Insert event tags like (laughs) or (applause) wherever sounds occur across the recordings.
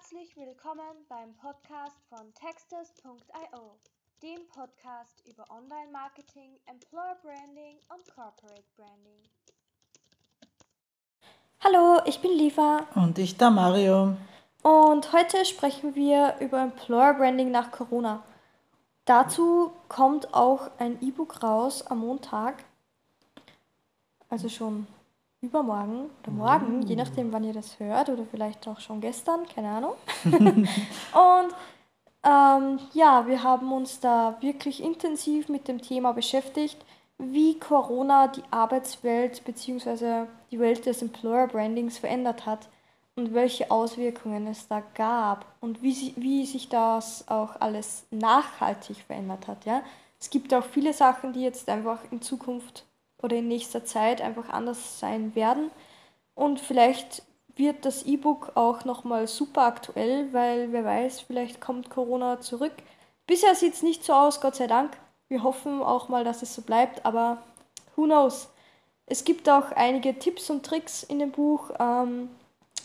Herzlich willkommen beim Podcast von Textus.io, dem Podcast über Online-Marketing, Employer Branding und Corporate Branding. Hallo, ich bin Liva. Und ich da Mario. Und heute sprechen wir über Employer Branding nach Corona. Dazu kommt auch ein E-Book raus am Montag. Also schon übermorgen oder morgen, je nachdem, wann ihr das hört oder vielleicht auch schon gestern, keine Ahnung. (laughs) und ähm, ja, wir haben uns da wirklich intensiv mit dem Thema beschäftigt, wie Corona die Arbeitswelt bzw. die Welt des Employer Brandings verändert hat und welche Auswirkungen es da gab und wie, wie sich das auch alles nachhaltig verändert hat. Ja? Es gibt auch viele Sachen, die jetzt einfach in Zukunft oder in nächster Zeit einfach anders sein werden. Und vielleicht wird das E-Book auch nochmal super aktuell, weil wer weiß, vielleicht kommt Corona zurück. Bisher sieht es nicht so aus, Gott sei Dank. Wir hoffen auch mal, dass es so bleibt, aber who knows. Es gibt auch einige Tipps und Tricks in dem Buch. Ähm,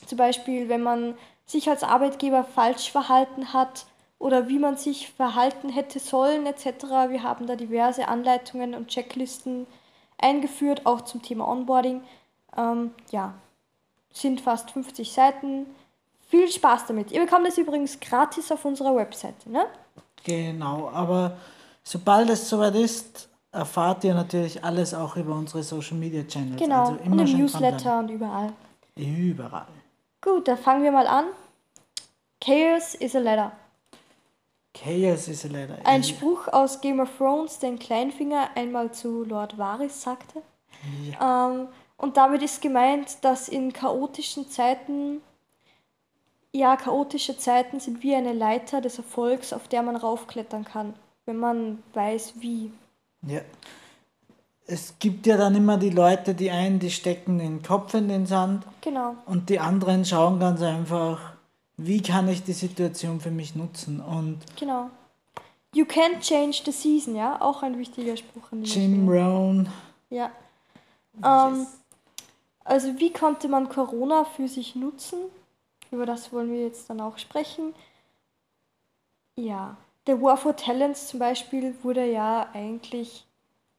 zum Beispiel, wenn man sich als Arbeitgeber falsch verhalten hat oder wie man sich verhalten hätte sollen etc. Wir haben da diverse Anleitungen und Checklisten eingeführt, auch zum Thema Onboarding. Ähm, ja, sind fast 50 Seiten. Viel Spaß damit. Ihr bekommt es übrigens gratis auf unserer Webseite, ne? Genau, aber sobald es soweit ist, erfahrt ihr natürlich alles auch über unsere Social Media Channels. Genau, also und im Newsletter und überall. Überall. Gut, dann fangen wir mal an. Chaos is a letter. Chaos is a letter. Ein Spruch aus Game of Thrones, den Kleinfinger einmal zu Lord Varys sagte. Ja. Ähm, und damit ist gemeint, dass in chaotischen Zeiten, ja, chaotische Zeiten sind wie eine Leiter des Erfolgs, auf der man raufklettern kann, wenn man weiß, wie. Ja. Es gibt ja dann immer die Leute, die einen, die stecken den Kopf in den Sand. Genau. Und die anderen schauen ganz einfach, wie kann ich die Situation für mich nutzen? Und genau. You can't change the season ja? Auch ein wichtiger Spruch an Jim Rohn. Ja. Ähm, also wie konnte man Corona für sich nutzen? Über das wollen wir jetzt dann auch sprechen. Ja. Der War for Talents zum Beispiel wurde ja eigentlich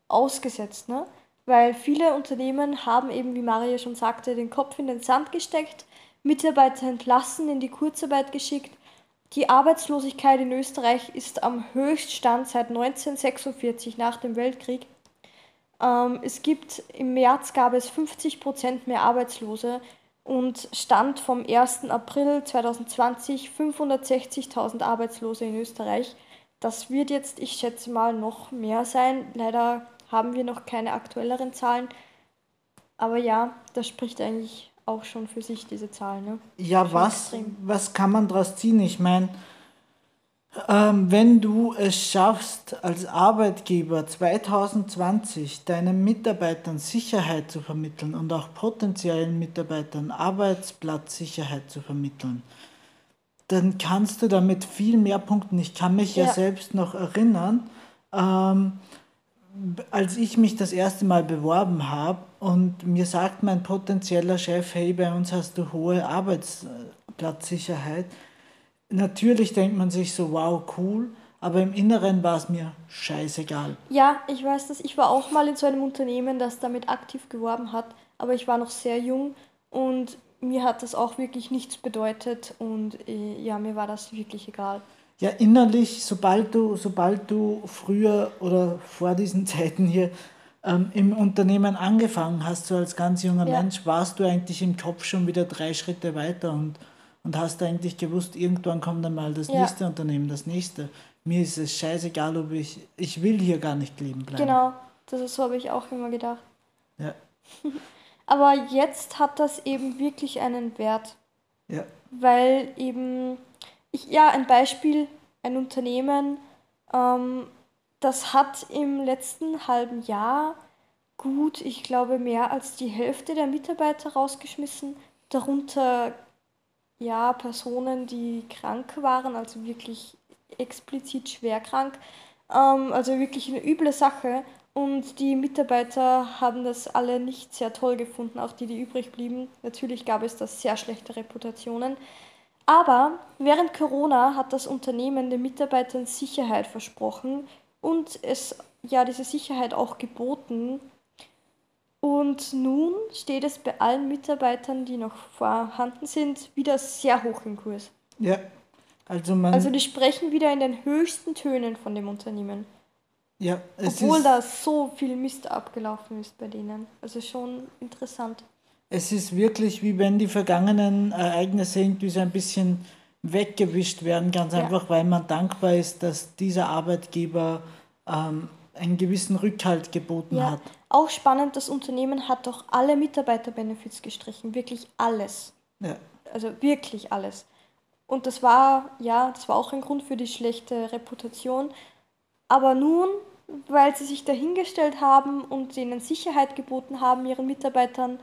ausgesetzt ne? Weil viele Unternehmen haben eben wie Maria schon sagte den Kopf in den Sand gesteckt Mitarbeiter entlassen, in die Kurzarbeit geschickt. Die Arbeitslosigkeit in Österreich ist am Höchststand seit 1946 nach dem Weltkrieg. Ähm, es gibt im März gab es 50 Prozent mehr Arbeitslose und Stand vom 1. April 2020 560.000 Arbeitslose in Österreich. Das wird jetzt, ich schätze mal, noch mehr sein. Leider haben wir noch keine aktuelleren Zahlen. Aber ja, das spricht eigentlich auch schon für sich, diese Zahl. Ne? Ja, was, was kann man daraus ziehen? Ich meine, ähm, wenn du es schaffst, als Arbeitgeber 2020 deinen Mitarbeitern Sicherheit zu vermitteln und auch potenziellen Mitarbeitern Arbeitsplatzsicherheit zu vermitteln, dann kannst du damit viel mehr punkten. Ich kann mich ja, ja selbst noch erinnern, ähm, als ich mich das erste Mal beworben habe und mir sagt mein potenzieller Chef, hey, bei uns hast du hohe Arbeitsplatzsicherheit, natürlich denkt man sich so, wow, cool, aber im Inneren war es mir scheißegal. Ja, ich weiß das. Ich war auch mal in so einem Unternehmen, das damit aktiv geworben hat, aber ich war noch sehr jung und mir hat das auch wirklich nichts bedeutet und äh, ja, mir war das wirklich egal. Ja, innerlich, sobald du, sobald du früher oder vor diesen Zeiten hier ähm, im Unternehmen angefangen hast, so als ganz junger ja. Mensch, warst du eigentlich im Kopf schon wieder drei Schritte weiter und, und hast eigentlich gewusst, irgendwann kommt dann mal das ja. nächste Unternehmen, das nächste. Mir ist es scheißegal, ob ich, ich will hier gar nicht leben bleiben. Genau, das ist so habe ich auch immer gedacht. Ja. (laughs) Aber jetzt hat das eben wirklich einen Wert. Ja. Weil eben ich, ja, ein Beispiel, ein Unternehmen, ähm, das hat im letzten halben Jahr gut, ich glaube, mehr als die Hälfte der Mitarbeiter rausgeschmissen. Darunter ja Personen, die krank waren, also wirklich explizit schwer krank. Ähm, also wirklich eine üble Sache. Und die Mitarbeiter haben das alle nicht sehr toll gefunden, auch die, die übrig blieben. Natürlich gab es da sehr schlechte Reputationen. Aber während Corona hat das Unternehmen den Mitarbeitern Sicherheit versprochen und es ja diese Sicherheit auch geboten. Und nun steht es bei allen Mitarbeitern, die noch vorhanden sind, wieder sehr hoch im Kurs. Ja, also man. Also die sprechen wieder in den höchsten Tönen von dem Unternehmen. ja, es Obwohl ist, da so viel Mist abgelaufen ist bei denen. Also schon interessant. es ist wirklich wie wenn die vergangenen Ereignisse irgendwie so ein bisschen weggewischt werden, ganz Ja. einfach, weil man dankbar ist, dass dieser Arbeitgeber ähm, einen gewissen Rückhalt geboten Ja, hat. auch spannend, das Unternehmen hat doch alle Mitarbeiterbenefits gestrichen. Wirklich alles. Ja. Also wirklich alles. Und das war, ja, das war auch ein Grund für die schlechte Reputation. Aber nun, weil sie sich dahingestellt haben und denen Sicherheit geboten haben, ihren Mitarbeitern,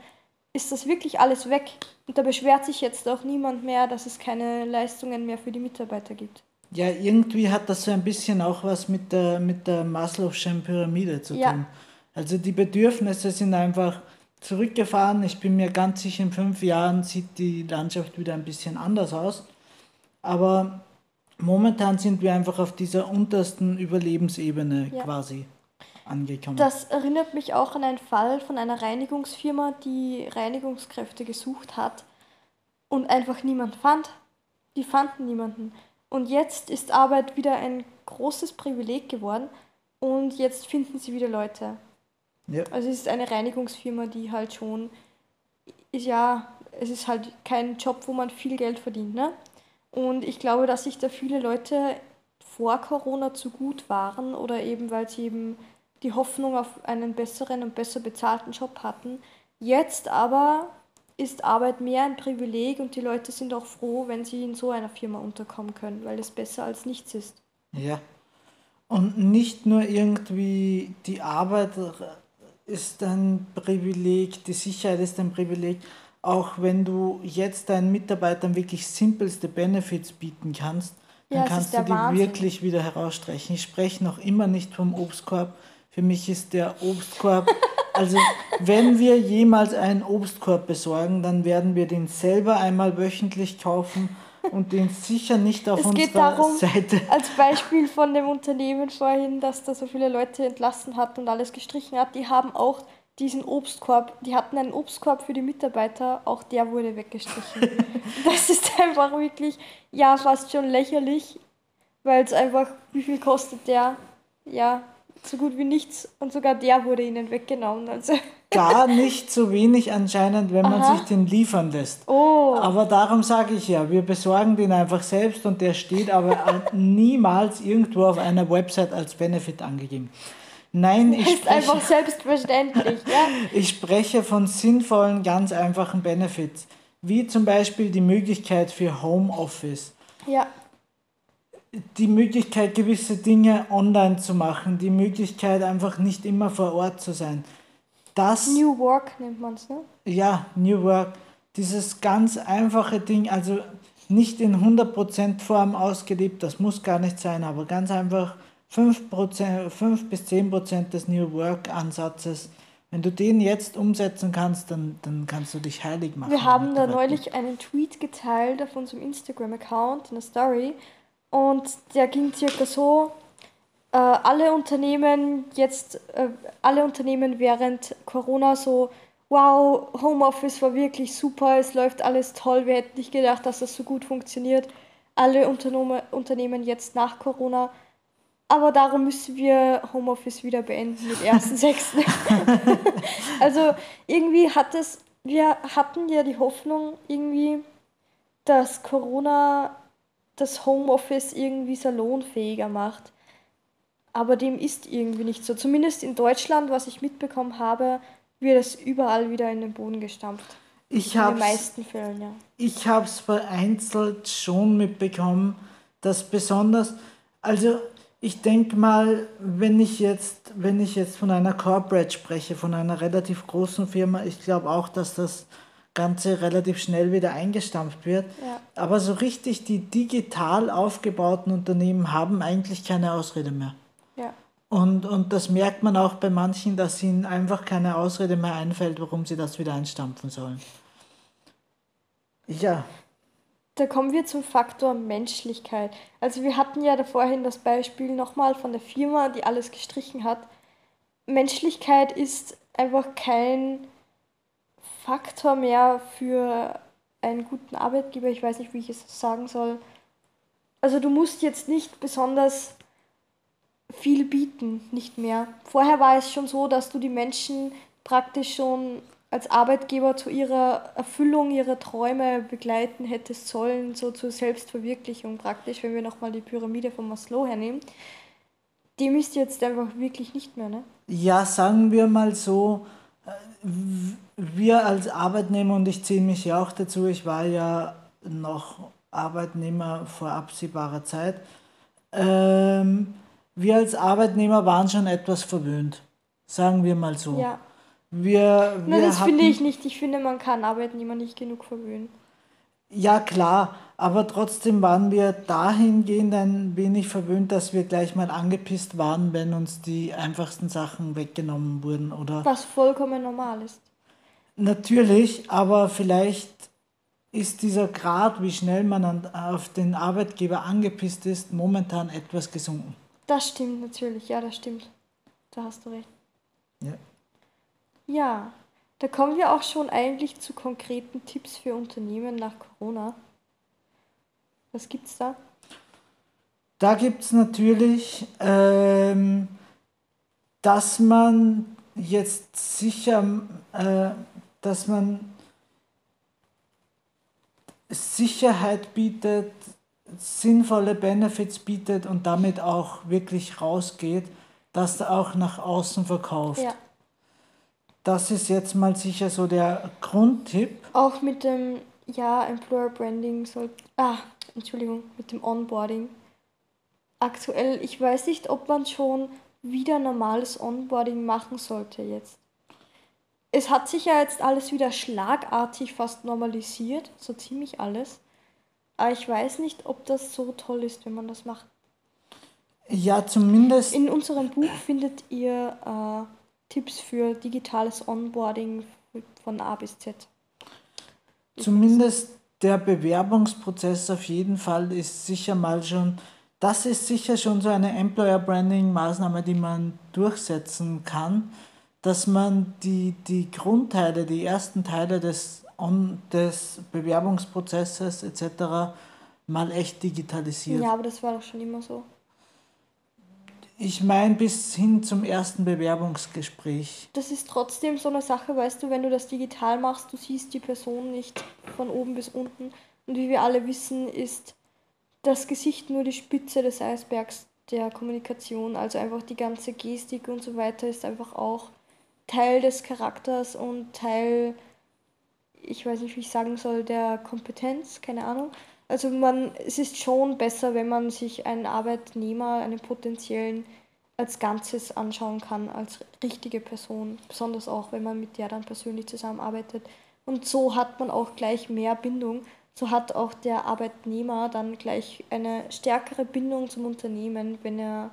ist das wirklich alles weg. Und da beschwert sich jetzt auch niemand mehr, dass es keine Leistungen mehr für die Mitarbeiter gibt. Ja, irgendwie hat das so ein bisschen auch was mit der, mit der Maslow'schen Pyramide zu Ja. tun. Also die Bedürfnisse sind einfach zurückgefahren. Ich bin mir ganz sicher, in fünf Jahren sieht die Landschaft wieder ein bisschen anders aus. Aber momentan sind wir einfach auf dieser untersten Überlebensebene Ja. quasi angekommen. Das erinnert mich auch an einen Fall von einer Reinigungsfirma, die Reinigungskräfte gesucht hat und einfach niemand fand. Die fanden niemanden. Und jetzt ist Arbeit wieder ein großes Privileg geworden und jetzt finden sie wieder Leute. ja. Also es ist eine Reinigungsfirma, die halt schon, ist ja, es ist halt kein Job, wo man viel Geld verdient, ne? Und ich glaube, dass sich da viele Leute vor Corona zu gut waren oder eben, weil sie eben die Hoffnung auf einen besseren und besser bezahlten Job hatten. Jetzt aber ist Arbeit mehr ein Privileg und die Leute sind auch froh, wenn sie in so einer Firma unterkommen können, weil es besser als nichts ist. Ja. Und nicht nur irgendwie die Arbeit ist ein Privileg, die Sicherheit ist ein Privileg, auch wenn du jetzt deinen Mitarbeitern wirklich simpelste Benefits bieten kannst, dann Ja, kannst du die Wahnsinn. wirklich wieder herausstreichen. Ich spreche noch immer nicht vom Obstkorb. Für mich ist der Obstkorb, also wenn wir jemals einen Obstkorb besorgen, dann werden wir den selber einmal wöchentlich kaufen und den sicher nicht auf Es unserer geht darum, Seite. als Beispiel von dem Unternehmen vorhin, dass da so viele Leute entlassen hat und alles gestrichen hat, die haben auch diesen Obstkorb, die hatten einen Obstkorb für die Mitarbeiter, auch der wurde weggestrichen. (laughs) das ist einfach wirklich, ja, fast schon lächerlich, weil es einfach, wie viel kostet der? Ja, so gut wie nichts und sogar der wurde ihnen weggenommen. Also, gar nicht so wenig anscheinend, wenn man Aha. sich den liefern lässt. oh, Aber darum sage ich ja, wir besorgen den einfach selbst und der steht aber (laughs) niemals irgendwo auf einer Website als Benefit angegeben. Nein, ich ist einfach spreche, selbstverständlich, ja. (laughs) ich spreche von sinnvollen, ganz einfachen Benefits, wie zum Beispiel die Möglichkeit für Homeoffice, Ja, die Möglichkeit, gewisse Dinge online zu machen, die Möglichkeit, einfach nicht immer vor Ort zu sein. Das New Work nennt man es, ne? Ja, New Work, dieses ganz einfache Ding, also nicht in 100% Form ausgelebt, das muss gar nicht sein, aber ganz einfach 5%, 5 bis 10% des New Work Ansatzes. Wenn du den jetzt umsetzen kannst, dann, dann kannst du dich heilig machen. Wir haben da neulich einen Tweet geteilt auf unserem Instagram-Account, eine Story. Und der ging circa so, äh, alle Unternehmen jetzt, äh, alle Unternehmen während Corona so, wow, Homeoffice war wirklich super, es läuft alles toll, wir hätten nicht gedacht, dass das so gut funktioniert. Alle Unternehmer, Unternehmen jetzt nach Corona. Aber darum müssen wir Homeoffice wieder beenden mit 1.6. (laughs) (laughs) also irgendwie hat es, wir hatten ja die Hoffnung irgendwie, dass Corona das Homeoffice irgendwie salonfähiger macht. Aber dem ist irgendwie nicht so. Zumindest in Deutschland, was ich mitbekommen habe, wird es überall wieder in den Boden gestampft. Ich In den meisten Fällen, ja. Ich habe es vereinzelt schon mitbekommen, dass besonders, also ich denke mal, wenn ich jetzt, wenn ich jetzt von einer Corporate spreche, von einer relativ großen Firma, ich glaube auch, dass das Ganze relativ schnell wieder eingestampft wird. Ja. Aber so richtig die digital aufgebauten Unternehmen haben eigentlich keine Ausrede mehr. Ja. Und, und das merkt man auch bei manchen, dass ihnen einfach keine Ausrede mehr einfällt, warum sie das wieder einstampfen sollen. Ja, da kommen wir zum Faktor Menschlichkeit. Also wir hatten ja da vorhin das Beispiel nochmal von der Firma, die alles gestrichen hat. Menschlichkeit ist einfach kein Faktor mehr für einen guten Arbeitgeber. Ich weiß nicht, wie ich es sagen soll. Also du musst jetzt nicht besonders viel bieten, nicht mehr. Vorher war es schon so, dass du die Menschen praktisch schon als Arbeitgeber zu ihrer Erfüllung ihrer Träume begleiten hättest sollen, so zur Selbstverwirklichung praktisch, wenn wir nochmal die Pyramide von Maslow hernehmen. Dem ist jetzt einfach wirklich nicht mehr, ne? Ja, sagen wir mal so, äh, wir als Arbeitnehmer, und ich zähle mich ja auch dazu, ich war ja noch Arbeitnehmer vor absehbarer Zeit, ähm, wir als Arbeitnehmer waren schon etwas verwöhnt. Sagen wir mal so. Ja. Wir, Na, wir das hatten, finde ich nicht. Ich finde, man kann Arbeitnehmer nicht genug verwöhnen. Ja, klar, aber trotzdem waren wir dahingehend ein wenig verwöhnt, dass wir gleich mal angepisst waren, wenn uns die einfachsten Sachen weggenommen wurden, oder? Was vollkommen normal ist. Natürlich, aber vielleicht ist dieser Grad, wie schnell man an, auf den Arbeitgeber angepisst ist, momentan etwas gesunken. Das stimmt natürlich. Ja, das stimmt. Da hast du recht. Ja. Ja, da kommen wir auch schon eigentlich zu konkreten Tipps für Unternehmen nach Corona. Was gibt's da? Da gibt es natürlich, ähm, dass man jetzt sicher, äh, dass man Sicherheit bietet, sinnvolle Benefits bietet und damit auch wirklich rausgeht, dass er auch nach außen verkauft. Ja, Das ist jetzt mal sicher so der Grundtipp. auch mit dem, ja, Employer Branding soll, ah, Entschuldigung, mit dem Onboarding. Aktuell, ich weiß nicht, ob man schon wieder normales Onboarding machen sollte jetzt. Es hat sich ja jetzt alles wieder schlagartig fast normalisiert, so ziemlich alles. Aber ich weiß nicht, ob das so toll ist, wenn man das macht. Ja, zumindest, In unserem Buch findet ihr äh, Tipps für digitales Onboarding von A bis Z. zumindest der Bewerbungsprozess auf jeden Fall ist sicher mal schon, das ist sicher schon so eine Employer Branding Maßnahme, die man durchsetzen kann, dass man die, die Grundteile, die ersten Teile des, des Bewerbungsprozesses etc. mal echt digitalisiert. Ja, aber das war doch schon immer so. Ich meine bis hin zum ersten Bewerbungsgespräch. Das ist trotzdem so eine Sache, weißt du, wenn du das digital machst, du siehst die Person nicht von oben bis unten. Und wie wir alle wissen, ist das Gesicht nur die Spitze des Eisbergs der Kommunikation. Also einfach die ganze Gestik und so weiter ist einfach auch Teil des Charakters und Teil, ich weiß nicht, wie ich sagen soll, der Kompetenz, keine Ahnung. Also man, es ist schon besser, wenn man sich einen Arbeitnehmer, einen potenziellen, als Ganzes anschauen kann, als richtige Person. Besonders auch, wenn man mit der dann persönlich zusammenarbeitet. Und so hat man auch gleich mehr Bindung. So hat auch der Arbeitnehmer dann gleich eine stärkere Bindung zum Unternehmen, wenn er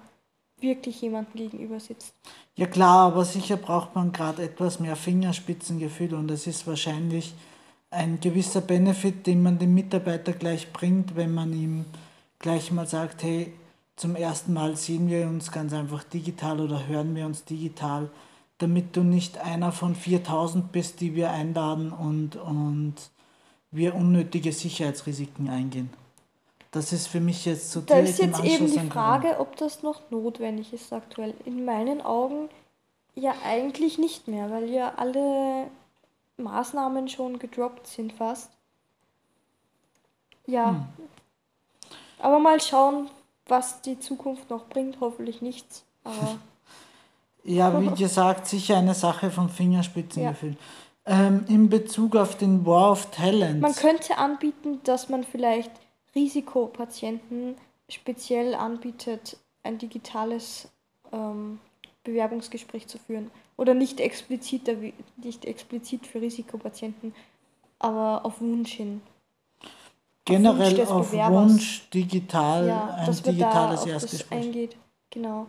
wirklich jemandem gegenüber sitzt. Ja klar, aber sicher braucht man gerade etwas mehr Fingerspitzengefühl und es ist wahrscheinlich ein gewisser Benefit, den man dem Mitarbeiter gleich bringt, wenn man ihm gleich mal sagt, hey, zum ersten Mal sehen wir uns ganz einfach digital oder hören wir uns digital, damit du nicht einer von 4000 bist, die wir einladen und, und wir unnötige Sicherheitsrisiken eingehen. Das ist für mich jetzt so Da ist jetzt eben die. Frage, ob das noch notwendig ist aktuell. In meinen Augen ja eigentlich nicht mehr, weil ja alle Maßnahmen schon gedroppt sind fast. Ja. Hm. Aber mal schauen, was die Zukunft noch bringt. Hoffentlich nichts. Aber (laughs) Ja, wie (laughs) gesagt, sicher eine Sache vom Fingerspitzengefühl. Ähm, in Bezug auf den War of Talents. man könnte anbieten, dass man vielleicht Risikopatienten speziell anbietet, ein digitales ähm, Bewerbungsgespräch zu führen. Oder nicht explizit, nicht explizit für Risikopatienten, aber auf Wunsch hin. generell Wunsch des auf. Wunsch digital ja, ein da digitales auf das Erstgespräch. eingeht. Genau.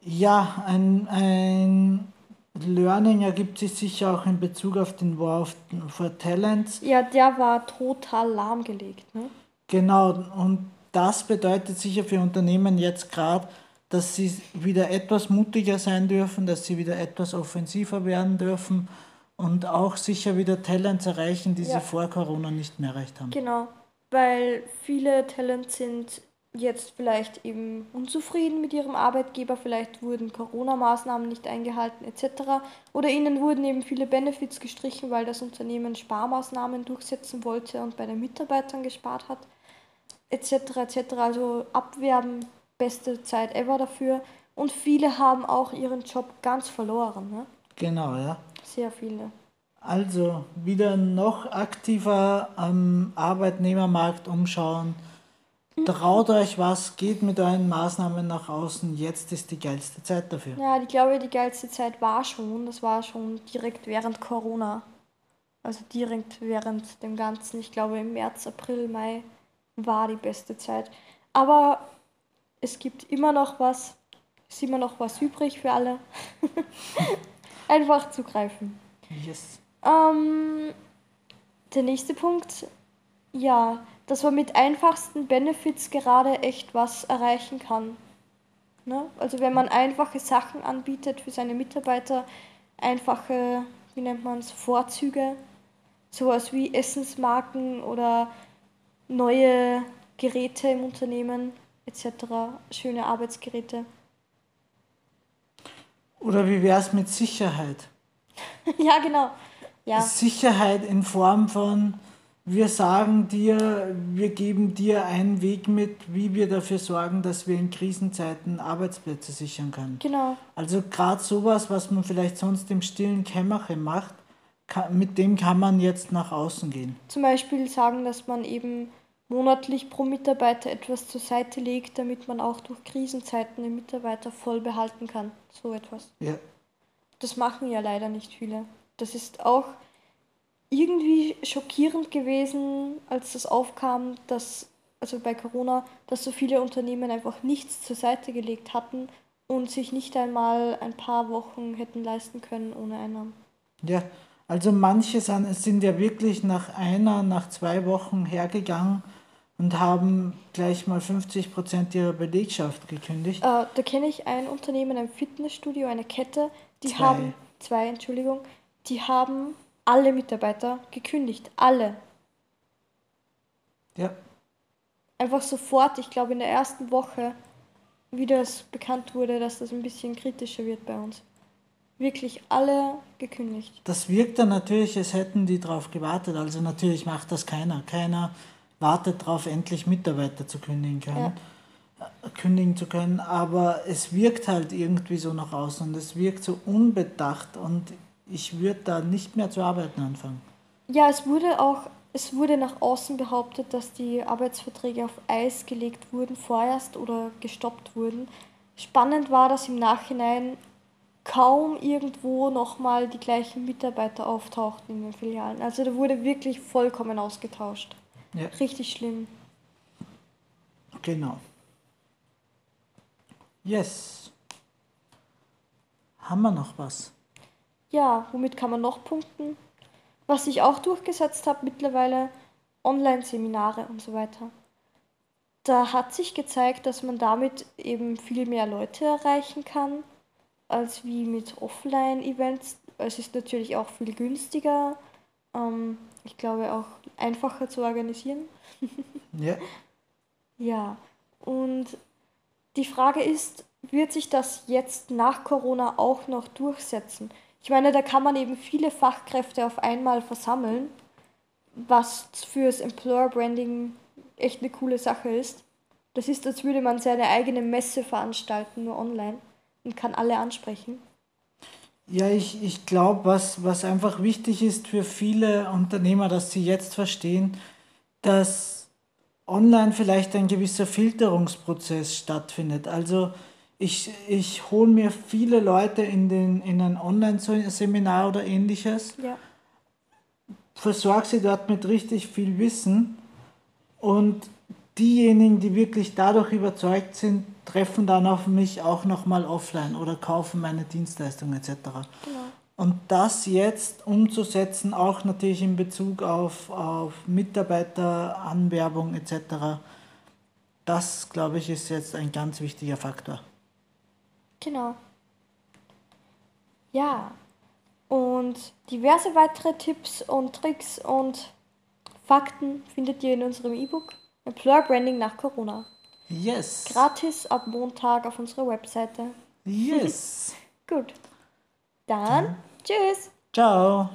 Ja, ein, ein Learning ergibt sich sicher auch in Bezug auf den War for Talents. Ja, der war total lahmgelegt. Ne? Genau, und das bedeutet sicher für Unternehmen jetzt gerade, dass sie wieder etwas mutiger sein dürfen, dass sie wieder etwas offensiver werden dürfen und auch sicher wieder Talents erreichen, die ja. sie vor Corona nicht mehr erreicht haben. Genau, weil viele Talents sind jetzt vielleicht eben unzufrieden mit ihrem Arbeitgeber, vielleicht wurden Corona-Maßnahmen nicht eingehalten etc. Oder ihnen wurden eben viele Benefits gestrichen, weil das Unternehmen Sparmaßnahmen durchsetzen wollte und bei den Mitarbeitern gespart hat etc. etc. Also abwerben, beste Zeit ever dafür. Und viele haben auch ihren Job ganz verloren. Ne? Genau, ja. Sehr viele. Also wieder noch aktiver am Arbeitnehmermarkt umschauen Traut euch was, geht mit euren Maßnahmen nach außen. Jetzt ist die geilste Zeit dafür. Ja, ich glaube, die geilste Zeit war schon. Das war schon direkt während Corona. Also direkt während dem Ganzen. Ich glaube, im März, April, Mai war die beste Zeit. Aber es gibt immer noch was. Es ist immer noch was übrig für alle. (laughs) Einfach zugreifen. Yes. Ähm, der nächste Punkt. Ja, dass man mit einfachsten Benefits gerade echt was erreichen kann. Ne? Also wenn man einfache Sachen anbietet für seine Mitarbeiter, einfache, wie nennt man es, Vorzüge, sowas wie Essensmarken oder neue Geräte im Unternehmen etc., schöne Arbeitsgeräte. Oder wie wäre es mit Sicherheit? (laughs) ja, genau. Ja. Sicherheit in Form von wir sagen dir, wir geben dir einen Weg mit, wie wir dafür sorgen, dass wir in Krisenzeiten Arbeitsplätze sichern können. Genau. Also gerade sowas, was man vielleicht sonst im stillen Kämmerchen macht, kann, mit dem kann man jetzt nach außen gehen. Zum Beispiel sagen, dass man eben monatlich pro Mitarbeiter etwas zur Seite legt, damit man auch durch Krisenzeiten den Mitarbeiter voll behalten kann. So etwas. Ja. Das machen ja leider nicht viele. Das ist auch irgendwie schockierend gewesen, als das aufkam, dass, also bei Corona, dass so viele Unternehmen einfach nichts zur Seite gelegt hatten und sich nicht einmal ein paar Wochen hätten leisten können ohne Einnahmen. Ja, also manche sind ja wirklich nach einer, nach zwei Wochen hergegangen und haben gleich mal 50 Prozent ihrer Belegschaft gekündigt. Äh, da kenne ich ein Unternehmen, ein Fitnessstudio, eine Kette, die zwei. haben, zwei, Entschuldigung, die haben alle Mitarbeiter gekündigt. Alle. Ja. Einfach sofort, ich glaube in der ersten Woche, wie das bekannt wurde, dass das ein bisschen kritischer wird bei uns. Wirklich alle gekündigt. Das wirkt dann natürlich, als hätten die darauf gewartet. Also natürlich macht das keiner. Keiner wartet darauf, endlich Mitarbeiter zu kündigen können. Ja. Äh, kündigen zu können, aber es wirkt halt irgendwie so nach außen und es wirkt so unbedacht und ich würde da nicht mehr zu arbeiten anfangen. Ja, es wurde auch, es wurde nach außen behauptet, dass die Arbeitsverträge auf Eis gelegt wurden vorerst oder gestoppt wurden. Spannend war, dass im Nachhinein kaum irgendwo nochmal die gleichen Mitarbeiter auftauchten in den Filialen. Also da wurde wirklich vollkommen ausgetauscht. Ja. Richtig schlimm. Genau. Yes. Haben wir noch was? Ja, womit kann man noch punkten? Was ich auch durchgesetzt habe mittlerweile, Online-Seminare und so weiter. Da hat sich gezeigt, dass man damit eben viel mehr Leute erreichen kann, als wie mit Offline-Events. Es ist natürlich auch viel günstiger. Ähm, ich glaube auch einfacher zu organisieren. (laughs) ja. Ja, und die Frage ist, wird sich das jetzt nach Corona auch noch durchsetzen? Ich meine, da kann man eben viele Fachkräfte auf einmal versammeln, was fürs Employer Branding echt eine coole Sache ist. Das ist, als würde man seine eigene Messe veranstalten, nur online und kann alle ansprechen. Ja, ich, ich glaube, was, was einfach wichtig ist für viele Unternehmer, dass sie jetzt verstehen, dass online vielleicht ein gewisser Filterungsprozess stattfindet. Also ich, ich hole mir viele Leute in, den, in ein Online-Seminar oder ähnliches, ja. versorge sie dort mit richtig viel Wissen und diejenigen, die wirklich dadurch überzeugt sind, treffen dann auf mich auch nochmal offline oder kaufen meine Dienstleistung etc. Genau. Und das jetzt umzusetzen, auch natürlich in Bezug auf, auf Mitarbeiteranwerbung etc., das, glaube ich, ist jetzt ein ganz wichtiger Faktor. Genau. Ja. Und diverse weitere Tipps und Tricks und Fakten findet ihr in unserem E-Book Employer Branding nach Corona. Yes. Gratis ab Montag auf unserer Webseite. Yes. (laughs) Gut. Dann, tschüss. Ciao.